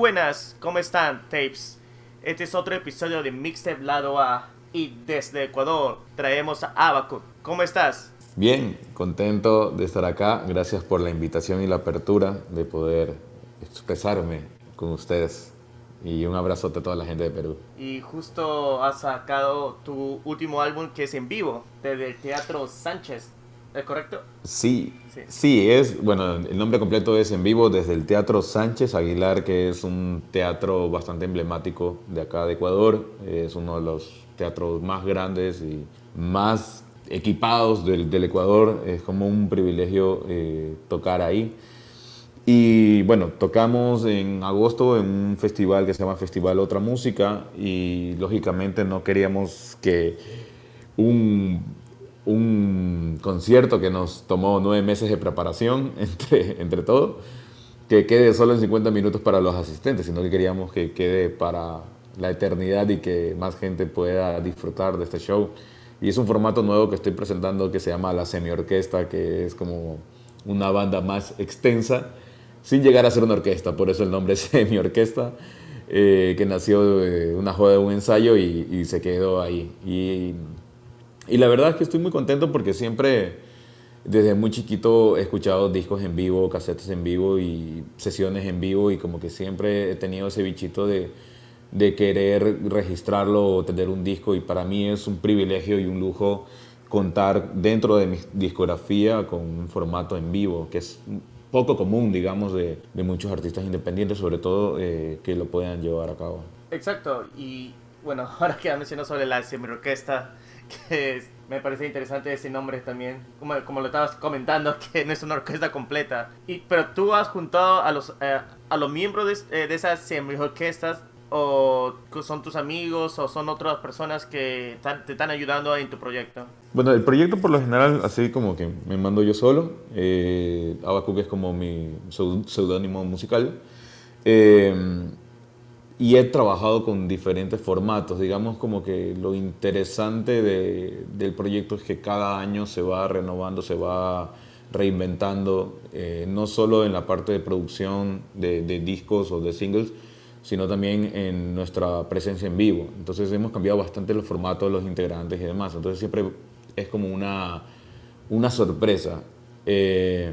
buenas, ¿cómo están, tapes? Este es otro episodio de Mixtape Lado A y desde Ecuador traemos a Abaco. ¿Cómo estás? Bien, contento de estar acá. Gracias por la invitación y la apertura de poder expresarme con ustedes. Y un abrazote a toda la gente de Perú. Y justo has sacado tu último álbum que es en vivo, desde el Teatro Sánchez. ¿Es correcto? Sí, sí, es, bueno, el nombre completo es en vivo desde el Teatro Sánchez Aguilar, que es un teatro bastante emblemático de acá de Ecuador. Es uno de los teatros más grandes y más equipados del, del Ecuador. Es como un privilegio eh, tocar ahí. Y bueno, tocamos en agosto en un festival que se llama Festival Otra Música y lógicamente no queríamos que un un concierto que nos tomó nueve meses de preparación entre, entre todo, que quede solo en 50 minutos para los asistentes, sino que queríamos que quede para la eternidad y que más gente pueda disfrutar de este show. Y es un formato nuevo que estoy presentando que se llama la semi-orquesta, que es como una banda más extensa, sin llegar a ser una orquesta, por eso el nombre es semi-orquesta, eh, que nació de una joda de un ensayo y, y se quedó ahí. Y y la verdad es que estoy muy contento porque siempre, desde muy chiquito, he escuchado discos en vivo, casetes en vivo y sesiones en vivo y como que siempre he tenido ese bichito de, de querer registrarlo o tener un disco y para mí es un privilegio y un lujo contar dentro de mi discografía con un formato en vivo, que es poco común, digamos, de, de muchos artistas independientes, sobre todo eh, que lo puedan llevar a cabo. Exacto, y bueno, ahora que mencionado sobre la semi-orquesta, que me parece interesante ese nombre también, como, como lo estabas comentando, que no es una orquesta completa. Y, pero tú has juntado a los, eh, a los miembros de, eh, de esas semi-orquestas o son tus amigos o son otras personas que te están ayudando en tu proyecto? Bueno, el proyecto por lo general, así como que me mando yo solo. Eh, es como mi seudónimo musical. Eh, y he trabajado con diferentes formatos. Digamos como que lo interesante de, del proyecto es que cada año se va renovando, se va reinventando, eh, no solo en la parte de producción de, de, discos o de singles, sino también en nuestra presencia en vivo. Entonces hemos cambiado bastante los formatos de los integrantes y demás. Entonces siempre es como una, una sorpresa. Eh,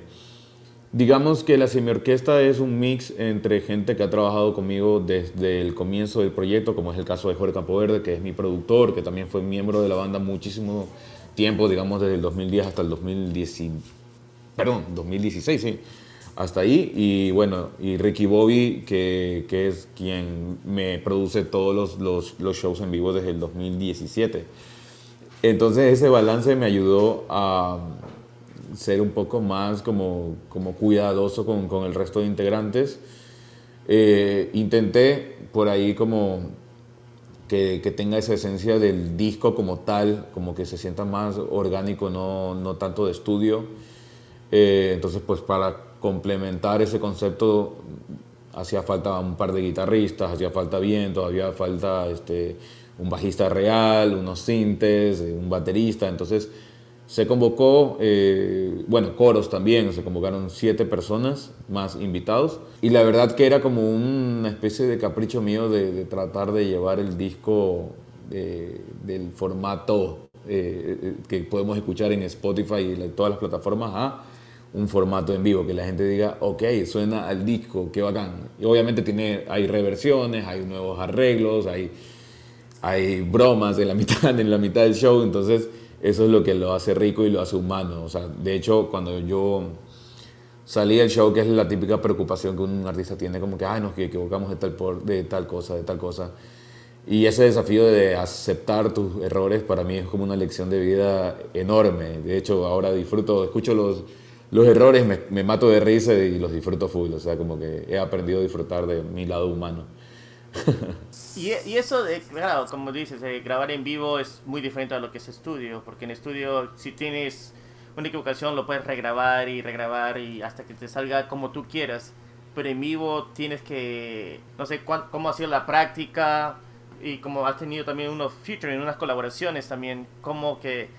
Digamos que la semiorquesta es un mix entre gente que ha trabajado conmigo desde el comienzo del proyecto, como es el caso de Jorge Campoverde, que es mi productor, que también fue miembro de la banda muchísimo tiempo, digamos desde el 2010 hasta el 2010, perdón, 2016, sí, hasta ahí. Y bueno, y Ricky Bobby, que, que es quien me produce todos los, los, los shows en vivo desde el 2017. Entonces ese balance me ayudó a ser un poco más como, como cuidadoso con, con el resto de integrantes. Eh, intenté por ahí como que, que, tenga esa esencia del disco como tal, como que se sienta más orgánico, no, no tanto de estudio. Eh, entonces, pues para complementar ese concepto hacía falta un par de guitarristas, hacía falta viento, había falta este, un bajista real, unos sintes, un baterista. Entonces, se convocó, eh, bueno, coros también, se convocaron siete personas más invitados. Y la verdad que era como una especie de capricho mío de, tratar de llevar el disco eh, del formato eh, que podemos escuchar en Spotify y en todas las plataformas a un formato en vivo, que la gente diga, ok, suena al disco, qué bacán. Y obviamente tiene, hay reversiones, hay nuevos arreglos, hay, hay bromas en la, mitad, en la mitad del show, entonces eso es lo que lo hace rico y lo hace humano. O sea, de hecho, cuando yo salí del show, que es la típica preocupación que un artista tiene, como que, ay, nos equivocamos de tal, cosa, de tal cosa. Y ese desafío de aceptar tus errores para mí es como una lección de vida enorme. De hecho, ahora disfruto, escucho los, los errores, me, me mato de risa y los disfruto full. O sea, como que he aprendido a disfrutar de mi lado humano. Y, y, eso, de, claro, como dices, eh, grabar en vivo es muy diferente a lo que es estudio, porque en estudio si tienes una equivocación lo puedes regrabar y regrabar y hasta que te salga como tú quieras, pero en vivo tienes que, no sé cómo hacer la práctica y como has tenido también unos featuring, unas colaboraciones también, como que,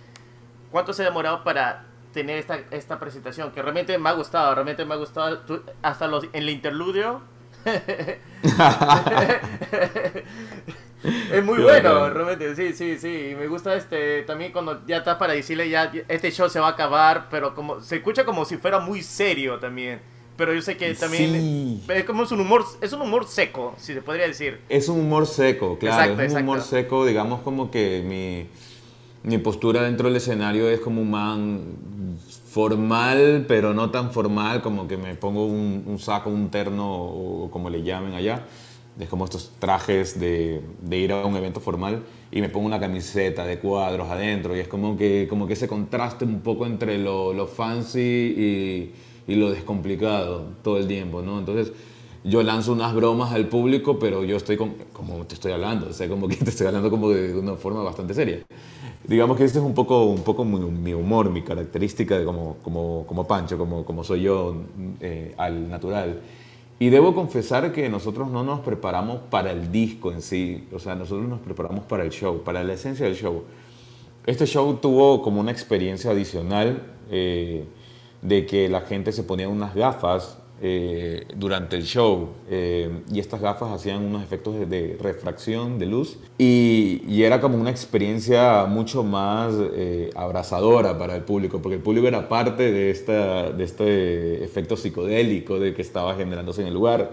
¿cuánto se ha demorado para tener esta, esta presentación? Que realmente me ha gustado, realmente me ha gustado, hasta los, en el interludio es muy bueno, realmente, sí, sí, sí. Me gusta este también cuando ya estás para decirle ya este show se va a acabar, pero como se escucha como si fuera muy serio también. Pero yo sé que también es como es un humor, es un humor seco, si se podría decir. Es un humor seco, claro, es un humor seco, digamos como que mi mi postura dentro del escenario es como un man formal, pero no tan formal, como que me pongo un, saco, un terno o como le llamen allá. Es como estos trajes de, de, ir a un evento formal y me pongo una camiseta de cuadros adentro y es como que, como que ese contraste un poco entre lo, lo fancy y, y, lo descomplicado todo el tiempo, ¿no? Entonces yo lanzo unas bromas al público, pero yo estoy como, como te estoy hablando, o sea, como que te estoy hablando como de una forma bastante seria digamos que este es un poco, un poco mi, humor, mi característica de como, como, como Pancho, como, como soy yo eh, al natural. Y debo confesar que nosotros no nos preparamos para el disco en sí, o sea, nosotros nos preparamos para el show, para la esencia del show. Este show tuvo como una experiencia adicional eh, de que la gente se ponía unas gafas eh, durante el show. Eh, y estas gafas hacían unos efectos de, refracción de luz. Y, y, era como una experiencia mucho más eh, abrazadora para el público porque el público era parte de, esta, de este efecto psicodélico de que estaba generándose en el lugar.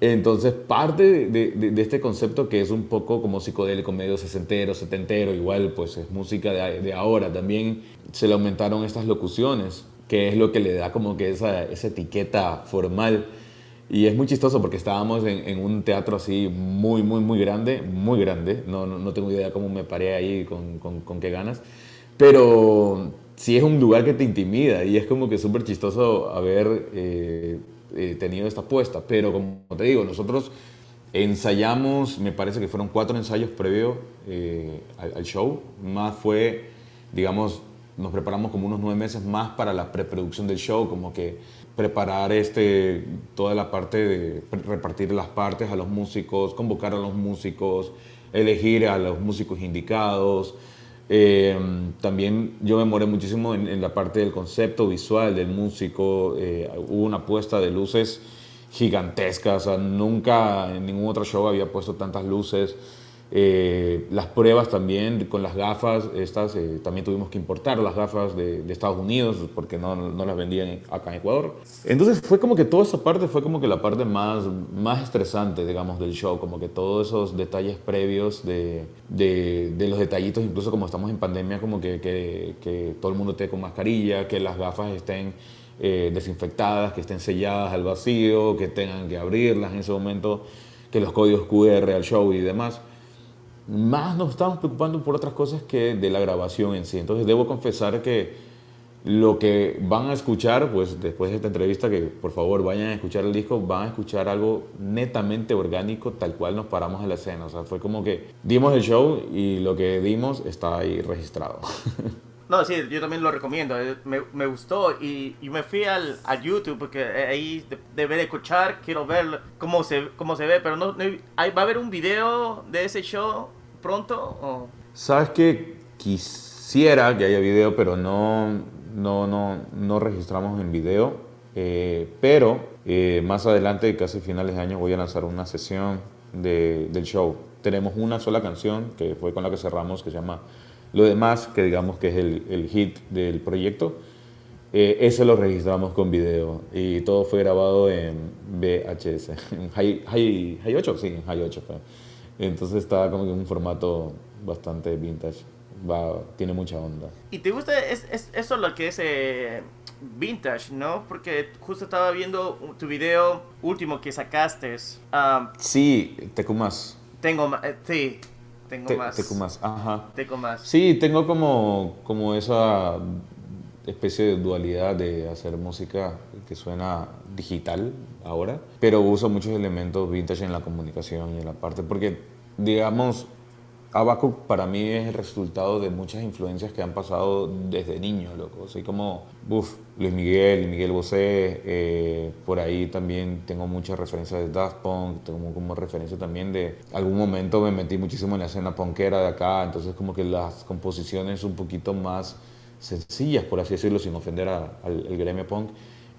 Entonces, parte de, de, este concepto que es un poco como psicodélico, medio sesentero, setentero, igual pues es música de, ahora, también se le aumentaron estas locuciones que es lo que le da como que esa, esa etiqueta formal. Y es muy chistoso porque estábamos en, un teatro así muy, muy, muy grande, muy grande. No, no, no tengo idea cómo me paré ahí, con, con, con, qué ganas. Pero sí es un lugar que te intimida y es como que súper chistoso haber eh, eh, tenido esta apuesta. Pero como te digo, nosotros ensayamos, me parece que fueron cuatro ensayos previos eh, al, al show. Más fue, digamos, nos preparamos como unos nueve meses más para la preproducción del show, como que preparar este, toda la parte de repartir las partes a los músicos, convocar a los músicos, elegir a los músicos indicados. Eh, también yo me moré muchísimo en, la parte del concepto visual del músico. Eh, hubo una puesta de luces gigantescas, nunca en ningún otro show había puesto tantas luces. Eh, las pruebas también con las gafas, estas eh, también tuvimos que importar las gafas de, Estados Unidos porque no, no, las vendían acá en Ecuador. Entonces fue como que toda esa parte fue como que la parte más, más estresante, digamos, del show, como que todos esos detalles previos de, de, de los detallitos, incluso como estamos en pandemia, como que, que, que, todo el mundo esté con mascarilla, que las gafas estén eh, desinfectadas, que estén selladas al vacío, que tengan que abrirlas en ese momento, que los códigos QR al show y demás más nos estamos preocupando por otras cosas que de la grabación en sí. Entonces debo confesar que lo que van a escuchar, pues después de esta entrevista, que por favor vayan a escuchar el disco, van a escuchar algo netamente orgánico, tal cual nos paramos en la escena. O sea, fue como que dimos el show y lo que dimos está ahí registrado. No, sí, yo también lo recomiendo. Eh, me, me gustó y, y, me fui al, a YouTube porque ahí debe de escuchar, quiero ver cómo se, cómo se ve, pero no, ¿va a haber un video de ese show pronto? O? Sabes que quisiera que haya video, pero no, no, no, no registramos en video. Eh, pero eh, más adelante, casi finales de año, voy a lanzar una sesión de, del show. Tenemos una sola canción que fue con la que cerramos, que se llama lo demás, que digamos que es el, el hit del proyecto, eh, lo registramos con video y todo fue grabado en VHS, en High, 8, sí, en High 8 fue. Entonces estaba como en un formato bastante vintage, Va, tiene mucha onda. ¿Y te gusta es, es, eso lo que es eh, vintage, no? Porque justo estaba viendo tu video último que sacaste. Um, sí, Tecumas. Tengo más, eh, sí, tengo más. Tengo más, ajá. Tengo más. Sí, tengo como, como esa especie de dualidad de hacer música que suena digital ahora, pero uso muchos elementos vintage en la comunicación y en la parte, porque digamos, Abaco para mí es el resultado de muchas influencias que han pasado desde niño, loco. Soy como, uff, Luis Miguel, Miguel Bosé, eh, por ahí también tengo muchas referencias de Daft Punk, tengo como referencia también de, algún momento me metí muchísimo en la escena punkera de acá, entonces como que las composiciones un poquito más sencillas, por así decirlo, sin ofender al gremio punk,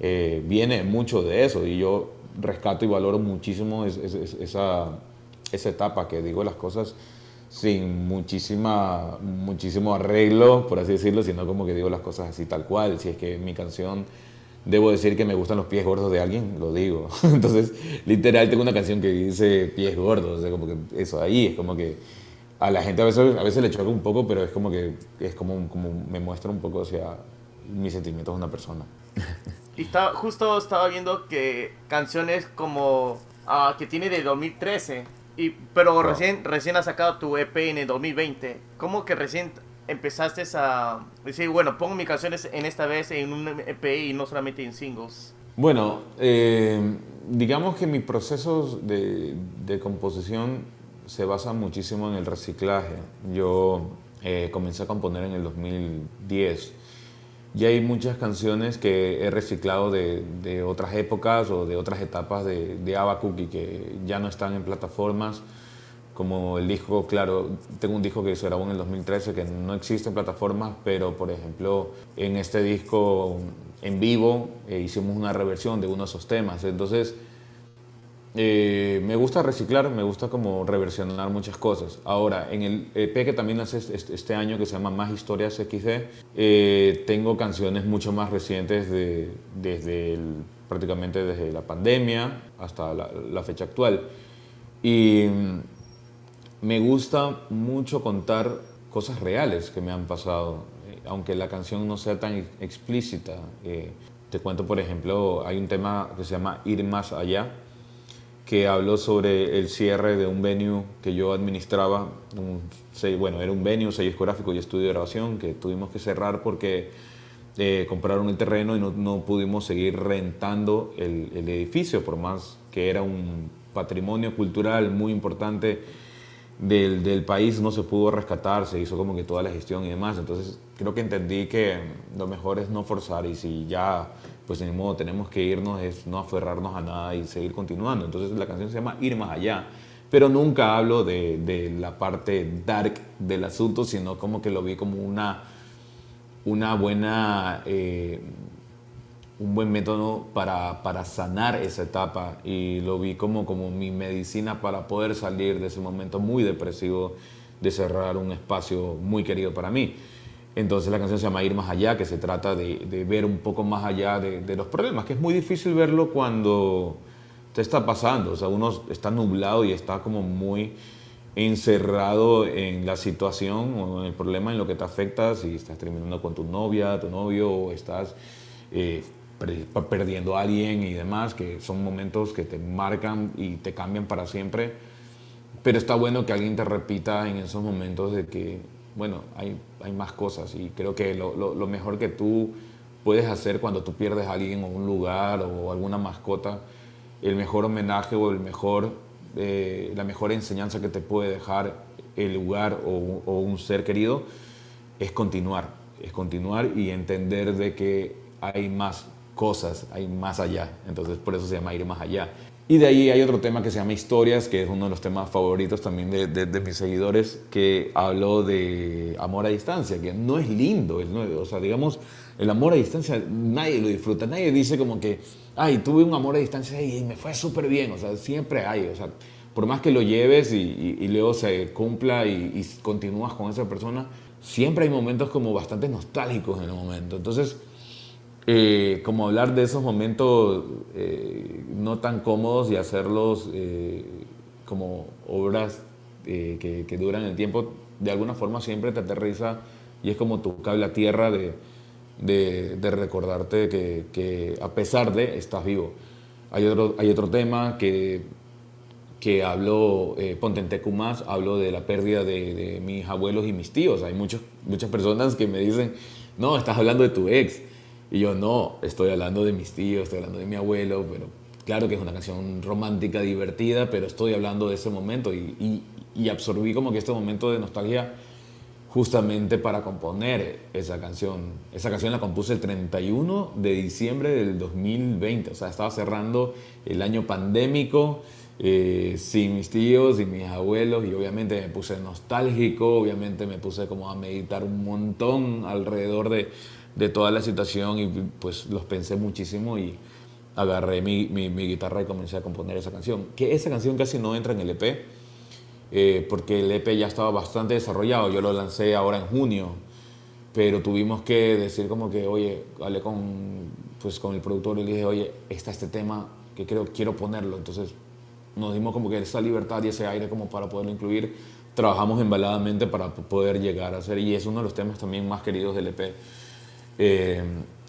eh, viene mucho de eso y yo rescato y valoro muchísimo esa, esa etapa que digo las cosas sin muchísima, muchísimo arreglo, por así decirlo, sino como que digo las cosas así tal cual. Si es que mi canción debo decir que me gustan los pies gordos de alguien, lo digo. Entonces, literal, tengo una canción que dice pies gordos, o sea, como que eso ahí es como que a la gente a veces, a veces le choca un poco, pero es como que es como, como me muestra un poco hacia mis sentimientos de una persona. Y estaba, justo estaba viendo que canciones como ah, que tiene de 2013 y, pero recién, recién has sacado tu EP en el 2020. ¿Cómo que recién empezaste a decir, bueno, pongo mis canciones en esta vez en un EP y no solamente en singles? Bueno, eh, digamos que mi proceso de, de, composición se basa muchísimo en el reciclaje. Yo eh, comencé a componer en el 2010 y hay muchas canciones que he reciclado de, de otras épocas o de otras etapas de, de y que ya no están en plataformas. Como el disco, claro, tengo un disco que se grabó en el 2013 que no existe en plataformas, pero por ejemplo en este disco en vivo eh, hicimos una reversión de uno de esos temas. Entonces, eh, me gusta reciclar, me gusta como reversionar muchas cosas. Ahora, en el EP que también hace este año, que se llama Más Historias XD, eh, tengo canciones mucho más recientes de, desde prácticamente desde la pandemia hasta la, fecha actual. Y me gusta mucho contar cosas reales que me han pasado, eh, aunque la canción no sea tan explícita. te cuento, por ejemplo, hay un tema que se llama Ir Más Allá, que habló sobre el cierre de un venue que yo administraba, un, bueno, era un venue, sello discográfico y estudio de grabación que tuvimos que cerrar porque eh, compraron el terreno y no, no pudimos seguir rentando el, el, edificio, por más que era un patrimonio cultural muy importante del, del, país, no se pudo rescatar, se hizo como que toda la gestión y demás. Entonces creo que entendí que lo mejor es no forzar y si ya pues en modo tenemos que irnos, es no aferrarnos a nada y seguir continuando. Entonces la canción se llama Ir más allá, pero nunca hablo de, de la parte dark del asunto, sino como que lo vi como una, una buena, eh, un buen método para, para, sanar esa etapa y lo vi como, como mi medicina para poder salir de ese momento muy depresivo de cerrar un espacio muy querido para mí. Entonces la canción se llama Ir más allá, que se trata de, ver un poco más allá de, los problemas, que es muy difícil verlo cuando te está pasando. O sea, uno está nublado y está como muy encerrado en la situación o en el problema en lo que te afecta, si estás terminando con tu novia, tu novio, o estás eh, perdiendo a alguien y demás, que son momentos que te marcan y te cambian para siempre. Pero está bueno que alguien te repita en esos momentos de que bueno, hay, hay más cosas y creo que lo, lo, mejor que tú puedes hacer cuando tú pierdes a alguien o un lugar o alguna mascota, el mejor homenaje o el mejor, eh, la mejor enseñanza que te puede dejar el lugar o, o, un ser querido es continuar, es continuar y entender de que hay más cosas, hay más allá. Entonces por eso se llama ir más allá. Y de ahí hay otro tema que se llama Historias, que es uno de los temas favoritos también de, de, mis seguidores, que habló de amor a distancia, que no es lindo, es, o sea, digamos, el amor a distancia nadie lo disfruta, nadie dice como que, ay, tuve un amor a distancia y me fue súper bien, o sea, siempre hay, o sea, por más que lo lleves y, y, luego se cumpla y, y continúas con esa persona, siempre hay momentos como bastante nostálgicos en el momento, entonces eh, como hablar de esos momentos eh, no tan cómodos y hacerlos eh, como obras que, que, duran el tiempo, de alguna forma siempre te aterriza y es como tu cable a tierra de, de, de recordarte que, que, a pesar de estás vivo. Hay otro, hay otro tema que, que hablo, eh, Ponte en hablo de la pérdida de, de, mis abuelos y mis tíos. Hay muchos, muchas personas que me dicen, no, estás hablando de tu ex. Y yo no, estoy hablando de mis tíos, estoy hablando de mi abuelo, pero claro que es una canción romántica, divertida, pero estoy hablando de ese momento y, y, absorbí como que este momento de nostalgia justamente para componer esa canción. Esa canción la compuse el 31 de diciembre del 2020, o sea, estaba cerrando el año pandémico. Eh, sin mis tíos y mis abuelos y obviamente me puse nostálgico, obviamente me puse como a meditar un montón alrededor de, de toda la situación y pues los pensé muchísimo y agarré mi, mi, guitarra y comencé a componer esa canción. Que esa canción casi no entra en el EP, eh, porque el EP ya estaba bastante desarrollado. Yo lo lancé ahora en junio, pero tuvimos que decir como que, oye, hablé con, pues, con el productor y le dije, oye, está este tema que creo quiero ponerlo. Entonces nos dimos como que esa libertad y ese aire como para poderlo incluir. Trabajamos embaladamente para poder llegar a hacer, y es uno de los temas también más queridos del EP. Eh,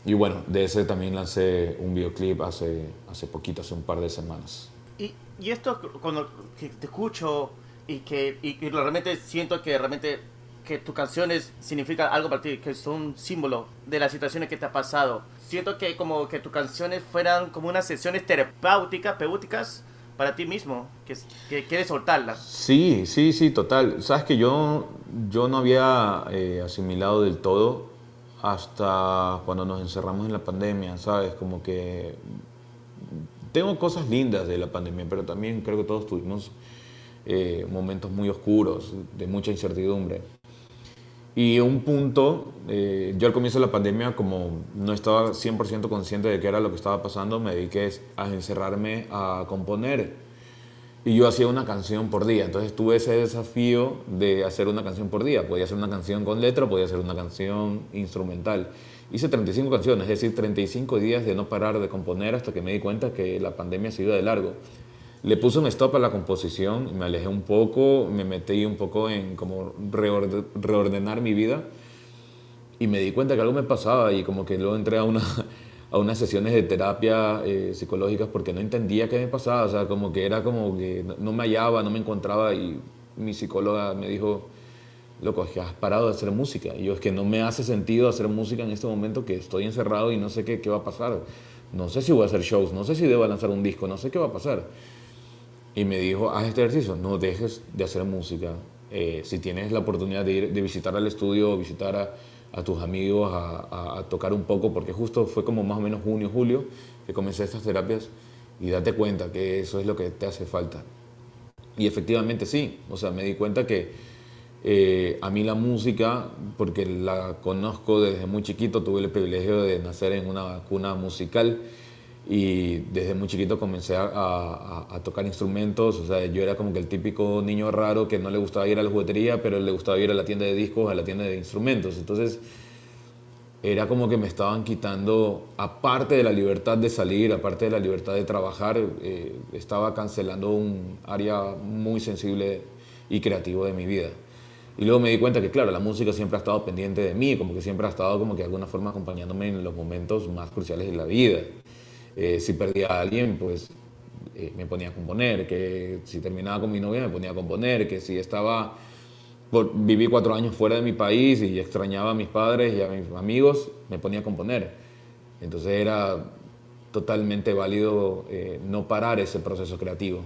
y bueno, de ese también lancé un videoclip hace, hace poquito, hace un par de semanas. Y, y esto, cuando te escucho y que y, realmente siento que realmente que tus canciones significan algo para ti, que son un símbolo de las situaciones que te ha pasado. Siento que como que tus canciones fueran como unas sesiones terapéuticas, peúticas para ti mismo, que, que quieres soltarlas. Sí, sí, sí, total. Sabes que yo, yo no había eh, asimilado del todo hasta cuando nos encerramos en la pandemia, ¿sabes? Como que tengo cosas lindas de la pandemia, pero también creo que todos tuvimos eh, momentos muy oscuros, de mucha incertidumbre. Y un punto, eh, yo al comienzo de la pandemia, como no estaba 100% consciente de qué era lo que estaba pasando, me dediqué a encerrarme a componer y yo hacía una canción por día. Entonces tuve ese desafío de hacer una canción por día. Podía hacer una canción con letra, podía hacer una canción instrumental. Hice 35 canciones, es decir, 35 días de no parar de componer hasta que me di cuenta que la pandemia se iba de largo. Le puse un stop a la composición, me alejé un poco, me metí un poco en como reordenar mi vida y me di cuenta que algo me pasaba y como que luego entré a una, a unas sesiones de terapia eh, psicológicas porque no entendía qué me pasaba, o sea, como que era como que no me hallaba, no me encontraba y mi psicóloga me dijo, loco, es que has parado de hacer música. Y yo, es que no me hace sentido hacer música en este momento que estoy encerrado y no sé qué, qué va a pasar. No sé si voy a hacer shows, no sé si debo lanzar un disco, no sé qué va a pasar. Y me dijo, haz este ejercicio, no dejes de hacer música. Eh, si tienes la oportunidad de, ir, de visitar al estudio, visitar a a tus amigos a, tocar un poco, porque justo fue como más o menos junio, julio, que comencé estas terapias y date cuenta que eso es lo que te hace falta. Y efectivamente sí, o sea, me di cuenta que eh, a mí la música, porque la conozco desde muy chiquito, tuve el privilegio de nacer en una cuna musical y desde muy chiquito comencé a, tocar instrumentos, o sea, yo era como que el típico niño raro que no le gustaba ir a la juguetería, pero le gustaba ir a la tienda de discos, a la tienda de instrumentos, entonces era como que me estaban quitando, aparte de la libertad de salir, aparte de la libertad de trabajar, eh, estaba cancelando un área muy sensible y creativo de mi vida. Y luego me di cuenta que, claro, la música siempre ha estado pendiente de mí, como que siempre ha estado como que de alguna forma acompañándome en los momentos más cruciales de la vida. Eh, si perdía a alguien, pues eh, me ponía a componer, que si terminaba con mi novia me ponía a componer, que si estaba, por, viví cuatro años fuera de mi país y extrañaba a mis padres y a mis amigos, me ponía a componer. Entonces era totalmente válido eh, no parar ese proceso creativo.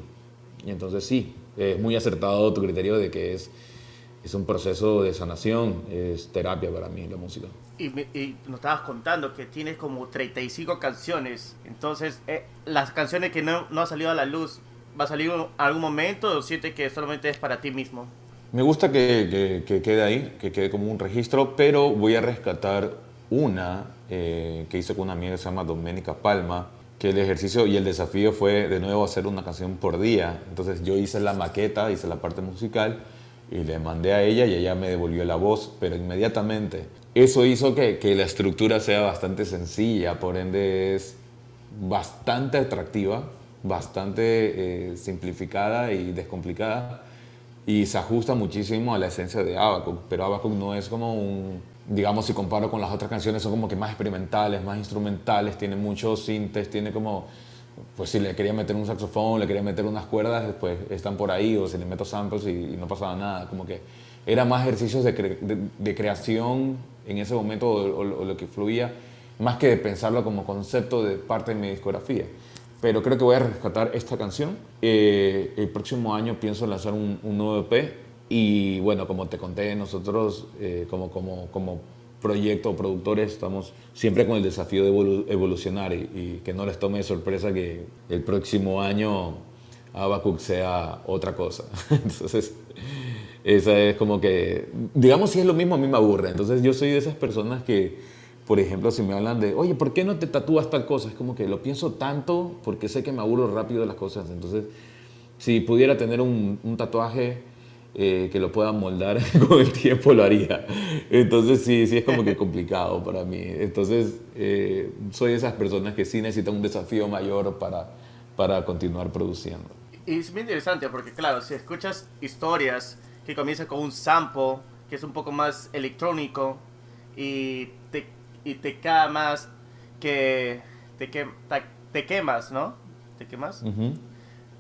Y entonces sí, es muy acertado tu criterio de que es es un proceso de sanación, es terapia para mí la música. Y, y nos estabas contando que tienes como 35 canciones, entonces eh, las canciones que no, no han salido a la luz, ¿va a salir en algún momento o sientes que solamente es para ti mismo? Me gusta que, que, quede ahí, que quede como un registro, pero voy a rescatar una eh, que hice con una amiga que se llama Doménica Palma, que el ejercicio y el desafío fue de nuevo hacer una canción por día. Entonces yo hice la maqueta, hice la parte musical y le mandé a ella y ella me devolvió la voz, pero inmediatamente. Eso hizo que, que la estructura sea bastante sencilla, por ende es bastante atractiva, bastante eh, simplificada y descomplicada y se ajusta muchísimo a la esencia de Abacuc, pero Abacuc no es como un, digamos si comparo con las otras canciones, son como que más experimentales, más instrumentales, tiene muchos sintes, tiene como pues si le quería meter un saxofón, le quería meter unas cuerdas, pues están por ahí, o si le meto samples y, no pasaba nada. Como que era más ejercicios de, de, creación en ese momento o, lo que fluía, más que de pensarlo como concepto de parte de mi discografía. Pero creo que voy a rescatar esta canción. Eh, el próximo año pienso lanzar un, un, nuevo EP y bueno, como te conté, nosotros eh, como, como, como proyecto o productores estamos siempre con el desafío de evolucionar y, que no les tome de sorpresa que el próximo año Abacuc sea otra cosa. Entonces, esa es como que, digamos, si es lo mismo, a mí me aburre. Entonces, yo soy de esas personas que por ejemplo, si me hablan de, oye, ¿por qué no te tatúas tal cosa? Es como que lo pienso tanto porque sé que me aburro rápido de las cosas. Entonces, si pudiera tener un, tatuaje eh, que lo pueda moldar con el tiempo, lo haría. Entonces, sí, sí es como que complicado para mí. Entonces, eh, soy de esas personas que sí necesitan un desafío mayor para, para continuar produciendo. Y es muy interesante porque, claro, si escuchas historias que comienzan con un sample, que es un poco más electrónico, y te, y te quemas que te, que, te, quemas, ¿no? ¿Te quemas?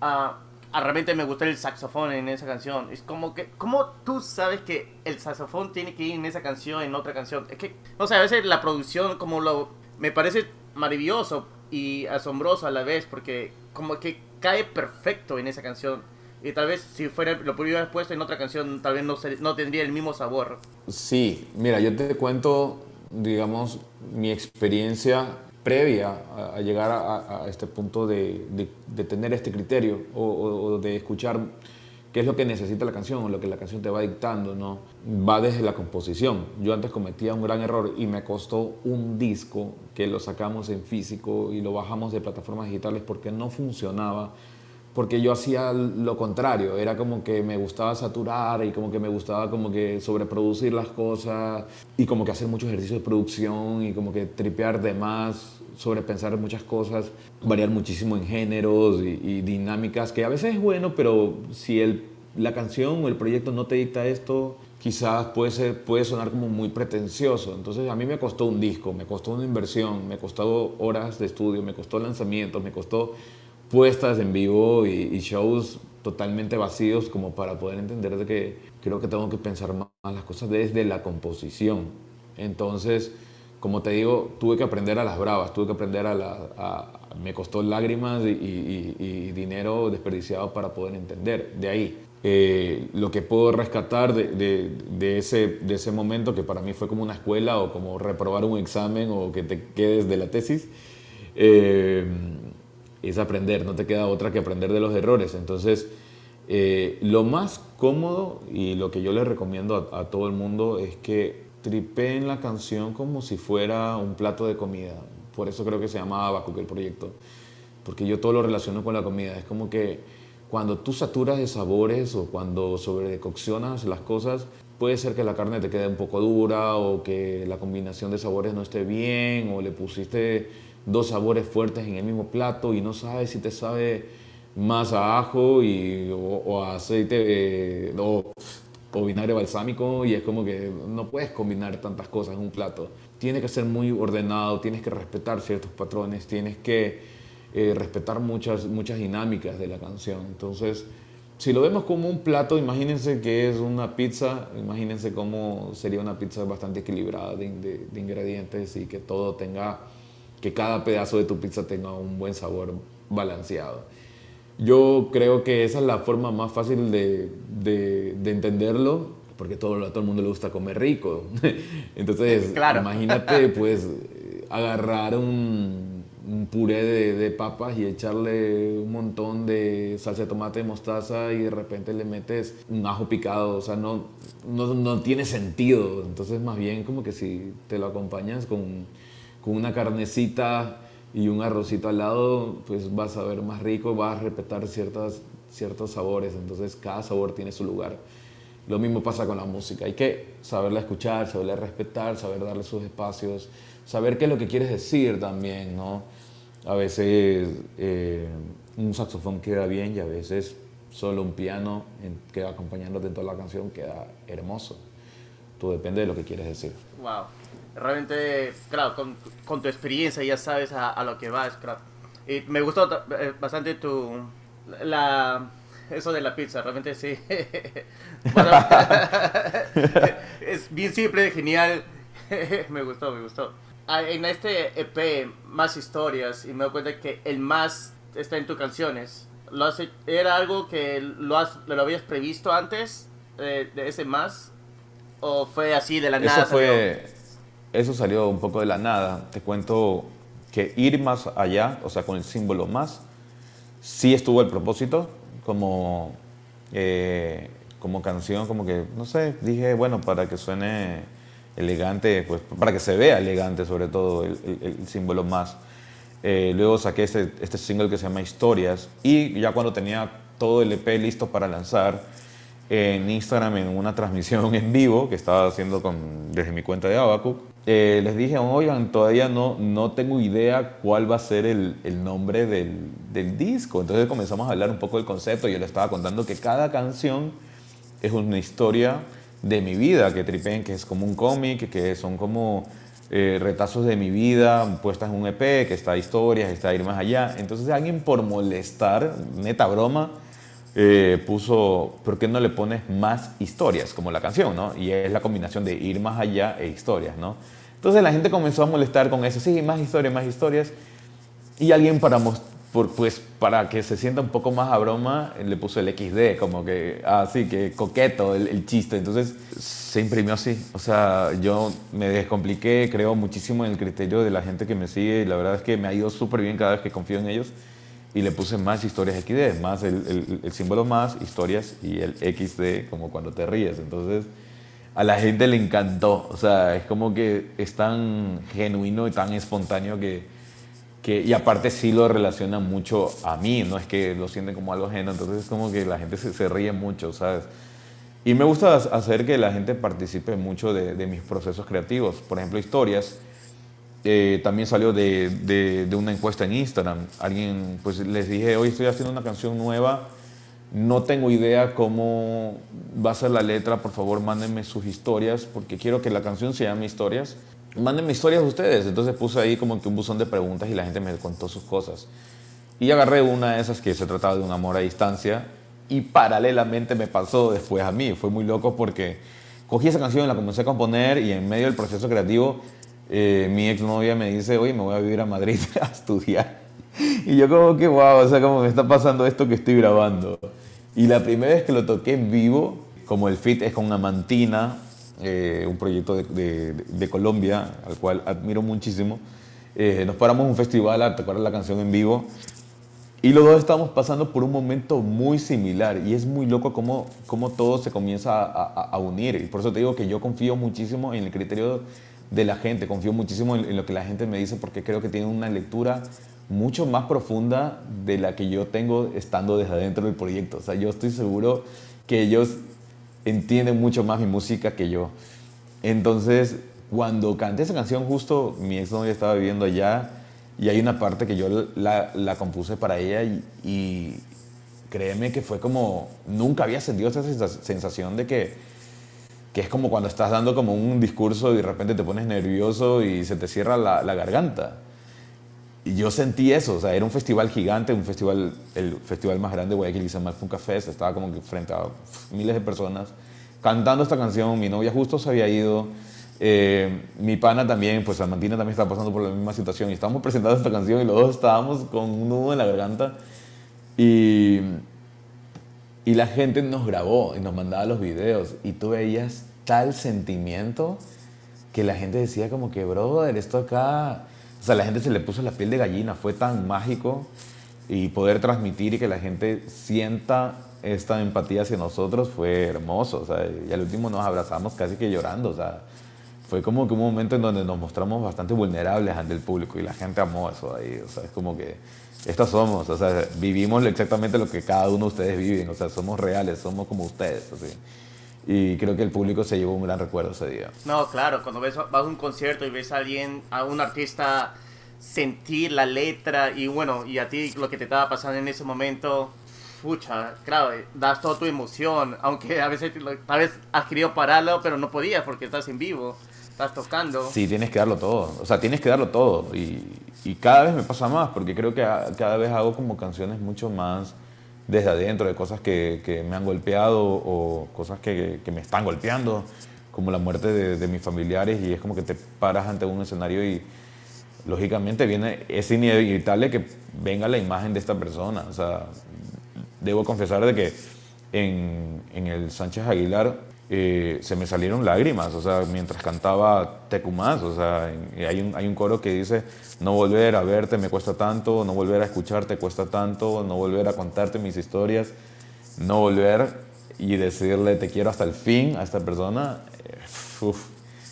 Ah, ah, realmente me gustó el saxofón en esa canción. Es como que, ¿cómo tú sabes que el saxofón tiene que ir en esa canción, en otra canción? Es que, no sé, a veces la producción como lo, me parece maravilloso y asombroso a la vez porque como que cae perfecto en esa canción. Y tal vez si fuera lo hubiera puesto en otra canción, tal vez no, no tendría el mismo sabor. Sí, mira, yo te cuento, digamos, mi experiencia previa a, llegar a, este punto de, de, tener este criterio o, o, de escuchar qué es lo que necesita la canción o lo que la canción te va dictando, ¿no? Va desde la composición. Yo antes cometía un gran error y me costó un disco que lo sacamos en físico y lo bajamos de plataformas digitales porque no funcionaba porque yo hacía lo contrario, era como que me gustaba saturar y como que me gustaba como que sobreproducir las cosas y como que hacer mucho ejercicio de producción y como que tripear de más, sobrepensar muchas cosas, variar muchísimo en géneros y, dinámicas, que a veces es bueno, pero si el, la canción o el proyecto no te dicta esto, quizás puede, ser, puede sonar como muy pretencioso. Entonces a mí me costó un disco, me costó una inversión, me costó horas de estudio, me costó lanzamientos, me costó puestas en vivo y, shows totalmente vacíos como para poder entender de que creo que tengo que pensar más las cosas desde la composición. Entonces, como te digo, tuve que aprender a las bravas, tuve que aprender a la... me costó lágrimas y, dinero desperdiciado para poder entender. De ahí, eh, lo que puedo rescatar de, de, ese, de ese momento, que para mí fue como una escuela o como reprobar un examen o que te quedes de la tesis, eh, es aprender, no te queda otra que aprender de los errores. Entonces, eh, lo más cómodo y lo que yo le recomiendo a, todo el mundo es que tripeen la canción como si fuera un plato de comida. Por eso creo que se llama Abacuque el proyecto. Porque yo todo lo relaciono con la comida. Es como que cuando tú saturas de sabores o cuando sobrecoccionas las cosas, puede ser que la carne te quede un poco dura o que la combinación de sabores no esté bien o le pusiste dos sabores fuertes en el mismo plato y no sabes si te sabe más a ajo y, o, a aceite eh, o, vinagre balsámico y es como que no puedes combinar tantas cosas en un plato. Tiene que ser muy ordenado, tienes que respetar ciertos patrones, tienes que eh, respetar muchas, muchas dinámicas de la canción. Entonces, si lo vemos como un plato, imagínense que es una pizza, imagínense cómo sería una pizza bastante equilibrada de ingredientes y que todo tenga que cada pedazo de tu pizza tenga un buen sabor balanceado. Yo creo que esa es la forma más fácil de, de, entenderlo, porque todo, a todo el mundo le gusta comer rico. Entonces, imagínate, pues, agarrar un, un puré de, de, papas y echarle un montón de salsa de tomate, mostaza y de repente le metes un ajo picado. O sea, no, no, no tiene sentido. Entonces, más bien como que si te lo acompañas con con una carnecita y un arrocito al lado, pues vas a ver más rico, vas a respetar ciertas, ciertos sabores, entonces cada sabor tiene su lugar. Lo mismo pasa con la música, hay que saberla escuchar, saberla respetar, saber darle sus espacios, saber qué es lo que quieres decir también, ¿no? A veces eh, un saxofón queda bien y a veces solo un piano que acompañándote en toda la canción queda hermoso. Todo depende de lo que quieres decir. Wow realmente, claro, con, tu experiencia ya sabes a, a, lo que vas, claro. Y me gustó eh, bastante tu, la, eso de la pizza, realmente sí. es bien simple, genial. me gustó, me gustó. Ah, en este EP, más historias, y me doy cuenta que el más está en tus canciones. ¿Lo hace, ¿Era algo que lo, has, lo habías previsto antes eh, de ese más? ¿O fue así de la nada? Eso fue, eso salió un poco de la nada. Te cuento que ir más allá, o sea, con el símbolo más, sí estuvo el propósito como, eh, como canción, como que, no sé, dije, bueno, para que suene elegante, pues para que se vea elegante sobre todo el, símbolo más. Eh, luego saqué este, este single que se llama Historias y ya cuando tenía todo el EP listo para lanzar, en Instagram en una transmisión en vivo que estaba haciendo con, desde mi cuenta de Abacu. Eh, les dije, oigan, todavía no, no tengo idea cuál va a ser el, el nombre del, del, disco. Entonces comenzamos a hablar un poco del concepto. Yo le estaba contando que cada canción es una historia de mi vida, que tripen, que es como un cómic, que son como eh, retazos de mi vida puestas en un EP, que está historias, está ir más allá. Entonces alguien por molestar, neta broma, eh, puso, ¿por qué no le pones más historias? Como la canción, ¿no? Y es la combinación de ir más allá e historias, ¿no? Entonces la gente comenzó a molestar con eso, sí, más historias, más historias. Y alguien para, por, pues, para que se sienta un poco más a broma, le puso el XD, como que, así, ah, que coqueto el, el, chiste. Entonces se imprimió así. O sea, yo me descompliqué, creo muchísimo en el criterio de la gente que me sigue y la verdad es que me ha ido súper bien cada vez que confío en ellos y le puse más historias XD, más el, el, símbolo más, historias y el XD como cuando te ríes. Entonces a la gente le encantó, o sea, es como que es tan genuino y tan espontáneo que, que y aparte sí lo relaciona mucho a mí, no es que lo sienten como algo ajeno, entonces es como que la gente se, se ríe mucho, ¿sabes? Y me gusta hacer que la gente participe mucho de, de mis procesos creativos, por ejemplo, historias eh, también salió de, de, una encuesta en Instagram. Alguien, pues les dije, hoy estoy haciendo una canción nueva, no tengo idea cómo va a ser la letra, por favor mándenme sus historias, porque quiero que la canción se llame Historias. Mándenme historias ustedes. Entonces puse ahí como que un buzón de preguntas y la gente me contó sus cosas. Y agarré una de esas que se trataba de un amor a distancia y paralelamente me pasó después a mí. Fue muy loco porque cogí esa canción, la comencé a componer y en medio del proceso creativo eh, mi exnovia me dice, oye, me voy a vivir a Madrid a estudiar. Y yo como que, wow, o sea, como me está pasando esto que estoy grabando. Y la primera vez que lo toqué en vivo, como el fit es con Amantina, eh, un proyecto de, de, Colombia, al cual admiro muchísimo, eh, nos paramos en un festival a tocar la canción en vivo y los dos estamos pasando por un momento muy similar y es muy loco cómo, cómo todo se comienza a, a, a unir. Y por eso te digo que yo confío muchísimo en el criterio de la gente, confío muchísimo en, lo que la gente me dice porque creo que tiene una lectura mucho más profunda de la que yo tengo estando desde adentro del proyecto. O sea, yo estoy seguro que ellos entienden mucho más mi música que yo. Entonces, cuando canté esa canción, justo mi ex novia estaba viviendo allá y hay una parte que yo la, la compuse para ella y, y, créeme que fue como, nunca había sentido esa sensación de que que es como cuando estás dando como un discurso y de repente te pones nervioso y se te cierra la, garganta. Y yo sentí eso, o sea, era un festival gigante, un festival, el festival más grande de Guayaquil, se llama Funka Fest, estaba como que frente a miles de personas cantando esta canción, mi novia justo se había ido, eh, mi pana también, pues Amantina también estaba pasando por la misma situación y estábamos presentando esta canción y los dos estábamos con un nudo en la garganta y y la gente nos grabó y nos mandaba los videos y tú veías tal sentimiento que la gente decía como que, brother, esto acá... O sea, la gente se le puso la piel de gallina, fue tan mágico y poder transmitir y que la gente sienta esta empatía hacia nosotros fue hermoso. O sea, y al último nos abrazamos casi que llorando. O sea, fue como que un momento en donde nos mostramos bastante vulnerables ante el público y la gente amó eso ahí. O sea, es como que estos somos, o sea, vivimos exactamente lo que cada uno de ustedes viven, o sea, somos reales, somos como ustedes, así. Y creo que el público se llevó un gran recuerdo ese día. No, claro, cuando ves, vas a un concierto y ves a alguien, a un artista sentir la letra y bueno, y a ti lo que te estaba pasando en ese momento, pucha, claro, das toda tu emoción, aunque a veces tal vez has querido pararlo, pero no podías porque estás en vivo estás tocando. Sí, tienes que darlo todo. O sea, tienes que darlo todo. Y, y cada vez me pasa más, porque creo que cada vez hago como canciones mucho más desde adentro, de cosas que, que me han golpeado o cosas que, que, me están golpeando, como la muerte de, de, mis familiares. Y es como que te paras ante un escenario y lógicamente viene, es inevitable que venga la imagen de esta persona. O sea, debo confesar de que en, en el Sánchez Aguilar eh, se me salieron lágrimas, o sea, mientras cantaba Tecumás, o sea, hay un, hay un coro que dice, no volver a verte me cuesta tanto, no volver a escucharte cuesta tanto, no volver a contarte mis historias, no volver y decirle te quiero hasta el fin a esta persona, eh,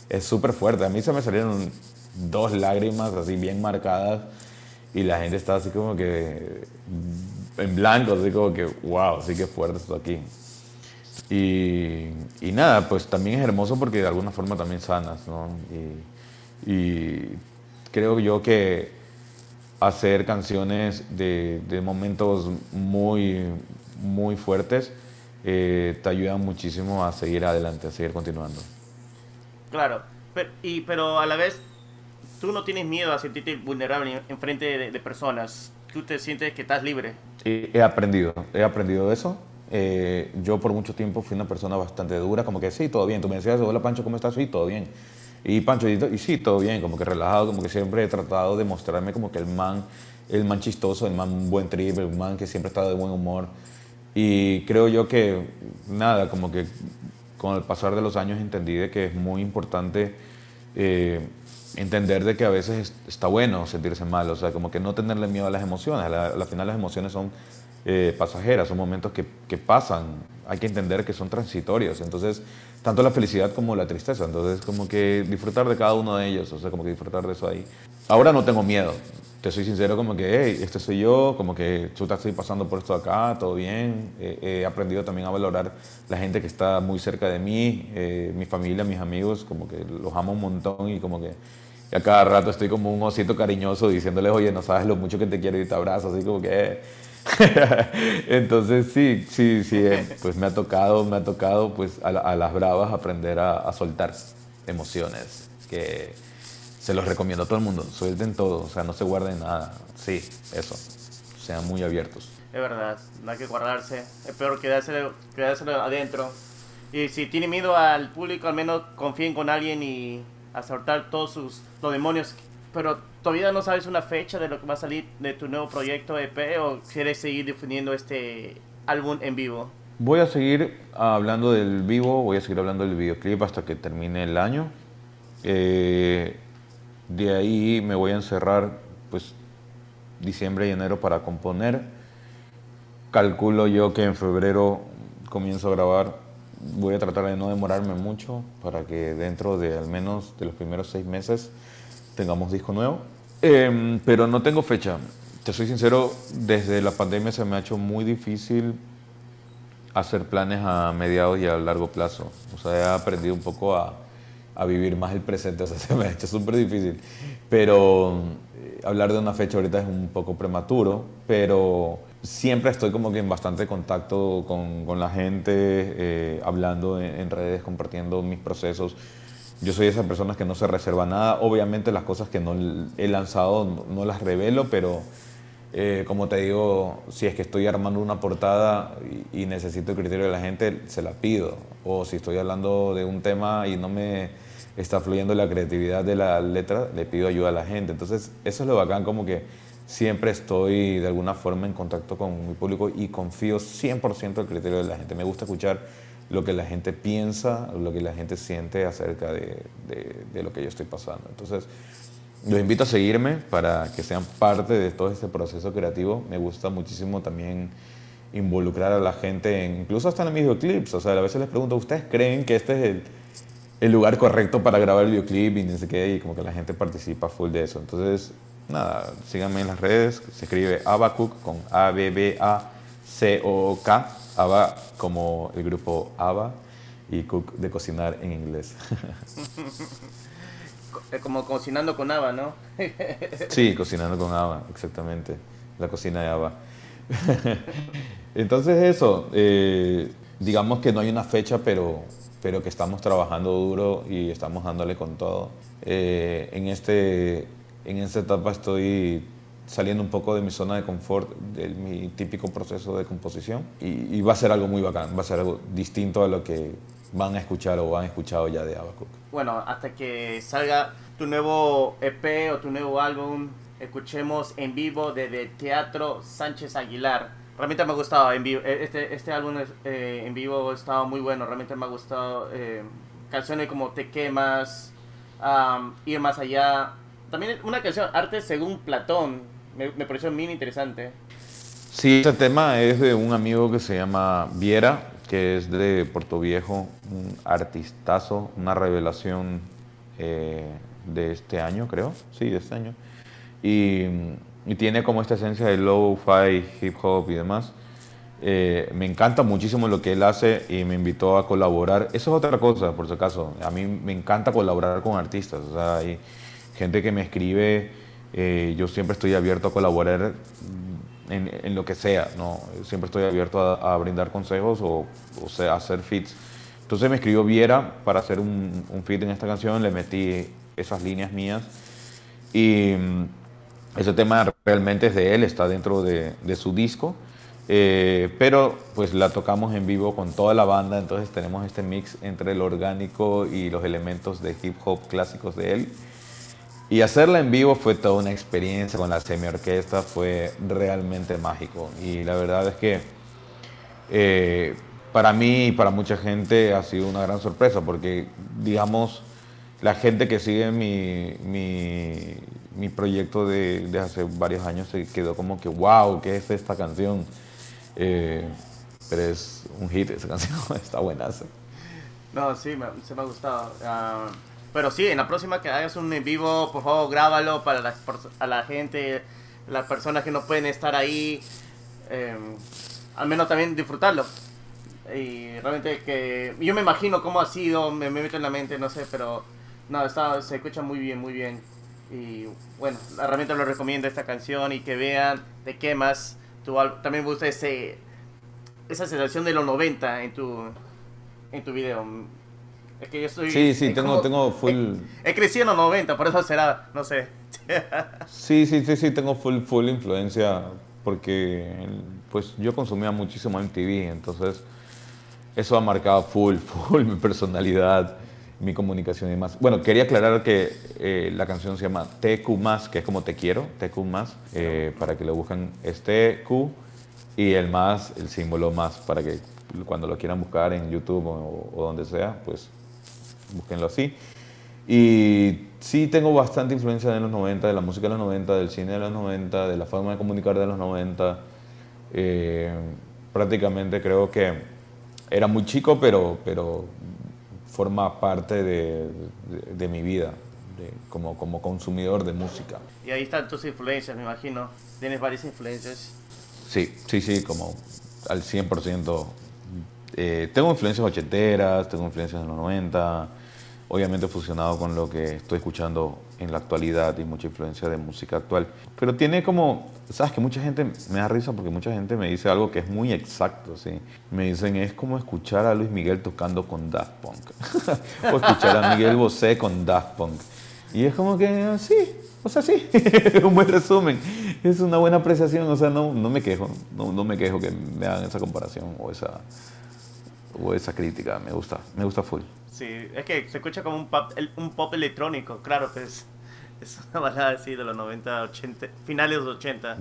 es súper fuerte. A mí se me salieron dos lágrimas así bien marcadas y la gente está así como que en blanco, así como que, wow, sí que fuerte esto aquí. Y, y, nada, pues también es hermoso porque de alguna forma también sanas, ¿no? Y, y creo yo que hacer canciones de, de momentos muy, muy fuertes eh, te ayudan muchísimo a seguir adelante, a seguir continuando. Claro, pero, y, pero a la vez tú no tienes miedo a sentirte vulnerable en frente de, de personas. Tú te sientes que estás libre. he aprendido, he aprendido eso. Eh, yo por mucho tiempo fui una persona bastante dura, como que sí, todo bien. Tú me decías, hola Pancho, ¿cómo estás? Sí, todo bien. Y Pancho, y, sí, todo bien, como que relajado, como que siempre he tratado de mostrarme como que el man, el man chistoso, el man buen trip, el man que siempre está de buen humor. Y creo yo que, nada, como que con el pasar de los años entendí de que es muy importante eh, entender de que a veces está bueno sentirse mal, o sea, como que no tenerle miedo a las emociones. Al final las emociones son eh, pasajeras, son momentos que, pasan. Hay que entender que son transitorios. Entonces, tanto la felicidad como la tristeza. Entonces, como que disfrutar de cada uno de ellos, o sea, como que disfrutar de eso ahí. Ahora no tengo miedo. Te soy sincero, como que, hey, este soy yo, como que chuta, estoy pasando por esto acá, todo bien. Eh, he aprendido también a valorar la gente que está muy cerca de mí, eh, mi familia, mis amigos, como que los amo un montón y como que a cada rato estoy como un osito cariñoso diciéndoles, oye, no sabes lo mucho que te quiero y te abrazo, así como que... Eh. Entonces sí, sí, sí, eh, pues me ha tocado, me ha tocado pues a, a las bravas aprender a, a, soltar emociones, que se los recomiendo a todo el mundo, suelten todo, o sea, no se guarden nada, sí, eso, sean muy abiertos. Es verdad, no hay que guardarse, es peor quedárselo, quedárselo adentro. Y si tiene miedo al público, al menos confíen con alguien y a soltar todos sus los demonios. Pero todavía no sabes una fecha de lo que va a salir de tu nuevo proyecto EP o quieres seguir definiendo este álbum en vivo. Voy a seguir hablando del vivo, voy a seguir hablando del videoclip hasta que termine el año. Eh, de ahí me voy a encerrar pues diciembre y enero para componer. Calculo yo que en febrero comienzo a grabar voy a tratar de no demorarme mucho para que dentro de al menos de los primeros seis meses tengamos disco nuevo. Eh, pero no tengo fecha. Te soy sincero, desde la pandemia se me ha hecho muy difícil hacer planes a mediados y a largo plazo. O sea, he aprendido un poco a, a vivir más el presente. O sea, se me ha hecho súper difícil. Pero eh, hablar de una fecha ahorita es un poco prematuro, pero siempre estoy como que en bastante contacto con, con la gente, eh, hablando en, redes, compartiendo mis procesos. Yo soy esa persona que no se reserva nada. Obviamente las cosas que no he lanzado no, las revelo, pero eh, como te digo, si es que estoy armando una portada y, y, necesito el criterio de la gente, se la pido. O si estoy hablando de un tema y no me está fluyendo la creatividad de la letra, le pido ayuda a la gente. Entonces, eso es lo bacán, como que siempre estoy de alguna forma en contacto con mi público y confío 100% en el criterio de la gente. Me gusta escuchar lo que la gente piensa, lo que la gente siente acerca de, de, de lo que yo estoy pasando. Entonces, los invito a seguirme para que sean parte de todo este proceso creativo. Me gusta muchísimo también involucrar a la gente, en, incluso hasta en mis videoclips. O sea, a veces les pregunto, ¿ustedes creen que este es el, el lugar correcto para grabar el videoclip y no sé qué? Y como que la gente participa full de eso. Entonces, nada, síganme en las redes. Se escribe Abacook con A-B-B-A-C-O-K. Aba como el grupo Aba y Cook de cocinar en inglés. Como cocinando con Ava, ¿no? sí, cocinando con Ava, exactamente. La cocina de Ava. Entonces eso, eh, digamos que no hay una fecha, pero, pero que estamos trabajando duro y estamos dándole con todo. Eh, en, este, en esta etapa estoy saliendo un poco de mi zona de confort, de mi típico proceso de composición, y, y va a ser algo muy bacán, va a ser algo distinto a lo que van a escuchar o han escuchado ya de Abacook. Bueno, hasta que salga tu nuevo EP o tu nuevo álbum, escuchemos en vivo desde Teatro Sánchez Aguilar. Realmente me ha gustado en vivo. Este, este álbum eh, en vivo estaba muy bueno. Realmente me ha gustado. Eh, canciones como Te quemas, um, Ir más allá. También una canción, Arte según Platón. Me, me pareció muy interesante. Sí, este tema es de un amigo que se llama Viera, que es de Puerto Viejo, un artistazo, una revelación eh, de este año, creo. Sí, de este año. Y, y tiene como esta esencia de low-fi, hip hop y demás. Eh, me encanta muchísimo lo que él hace y me invitó a colaborar. Eso es otra cosa, por si acaso. A mí me encanta colaborar con artistas. O sea, hay gente que me escribe. Eh, yo siempre estoy abierto a colaborar en, en, lo que sea. ¿no? Siempre estoy abierto a, brindar consejos o, sea, hacer fits. Entonces me escribió Viera para hacer un, un fit en esta canción. Le metí esas líneas mías. Y mm, ese tema realmente es de él, está dentro de, su disco. Eh, pero pues la tocamos en vivo con toda la banda, entonces tenemos este mix entre lo orgánico y los elementos de hip hop clásicos de él. Y hacerla en vivo fue toda una experiencia con la semi-orquesta, fue realmente mágico. Y la verdad es que eh, para mí y para mucha gente ha sido una gran sorpresa, porque digamos, la gente que sigue mi, mi, proyecto de, de hace varios años se quedó como que, wow, ¿qué es esta canción? Eh, pero es un hit esa canción, está buenazo. No, sí, se me ha gustado. Uh, pero sí, en la próxima que hagas un en vivo, por favor, grábalo para la, a la gente, las personas que no pueden estar ahí, eh, al menos también disfrutarlo. Y realmente que yo me imagino cómo ha sido, me, me meto en la mente, no sé, pero no, está, se escucha muy bien, muy bien. Y bueno, realmente lo recomiendo esta canción y que vean de qué más tu, también me gusta ese, esa sensación de los 90 en tu, en tu video. Es que yo soy... Sí, sí, tengo, como, tengo full... He, he, crecido en los 90, por eso será, no sé. sí, sí, sí, sí, tengo full, full influencia porque pues yo consumía muchísimo MTV, entonces eso ha marcado full, full mi personalidad, mi comunicación y demás. Bueno, quería aclarar que eh, la canción se llama TQ+, que es como te quiero, TQ+, eh, para que lo busquen, es TQ y el más, el símbolo más, para que cuando lo quieran buscar en YouTube o, o donde sea, pues búsquenlo así. Y sí tengo bastante influencia de los 90, de la música de los 90, del cine de los 90, de la forma de comunicar de los 90. Eh, prácticamente creo que era muy chico, pero, pero forma parte de, de, de mi vida de, como, como consumidor de música. Y ahí están tus influencias, me imagino. Tienes varias influencias. Sí, sí, sí, como al 100%. Eh, tengo influencias ochenteras, tengo influencias de los 90, obviamente fusionado con lo que estoy escuchando en la actualidad y mucha influencia de música actual. Pero tiene como, sabes que mucha gente me da risa porque mucha gente me dice algo que es muy exacto, ¿sí? Me dicen, es como escuchar a Luis Miguel tocando con Daft Punk. o escuchar a Miguel Bosé con Daft Punk. Y es como que, sí, o sea, sí, un buen resumen. Es una buena apreciación, o sea, no, no me quejo, no, no me quejo que me hagan esa comparación o esa, o esa crítica, me gusta, me gusta full. Sí, es que se escucha como un pop, un pop electrónico, claro, pues es una balada así de los 90, 80, finales de los 80.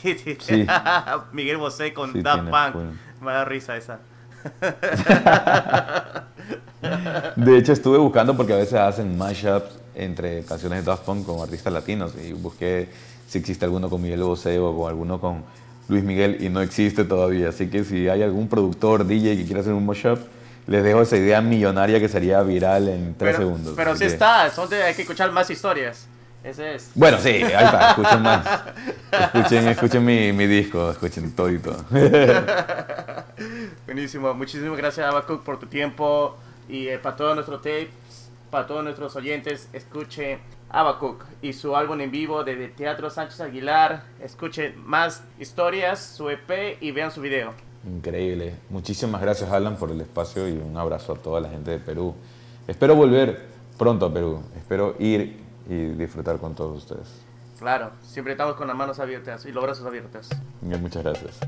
Sí, sí. sí. Miguel Bosé con sí, Daft Punk. Me da risa esa. de hecho, estuve buscando porque a veces hacen mashups entre canciones de Daft Punk con artistas latinos y busqué si existe alguno con Miguel Bosé o con alguno con Luis Miguel y no existe todavía. Así que si hay algún productor, DJ que quiera hacer un mashup, les dejo esa idea millonaria que sería viral en tres pero, segundos. Pero sí que... está, son de, hay que escuchar más historias. Ese es. Bueno, sí, ahí está, escuchen más. Escuchen, escuchen mi, mi disco, escuchen todo y todo. Buenísimo, muchísimas gracias Abacuc por tu tiempo y eh, para todos nuestros tapes, para todos nuestros oyentes, escuche Abacuc y su álbum en vivo de Teatro Sánchez Aguilar. Escuchen más historias, su EP y vean su video. Increíble. Muchísimas gracias Alan por el espacio y un abrazo a toda la gente de Perú. Espero volver pronto a Perú. Espero ir y disfrutar con todos ustedes. Claro, siempre estamos con las manos abiertas y los brazos abiertos. Muchas gracias.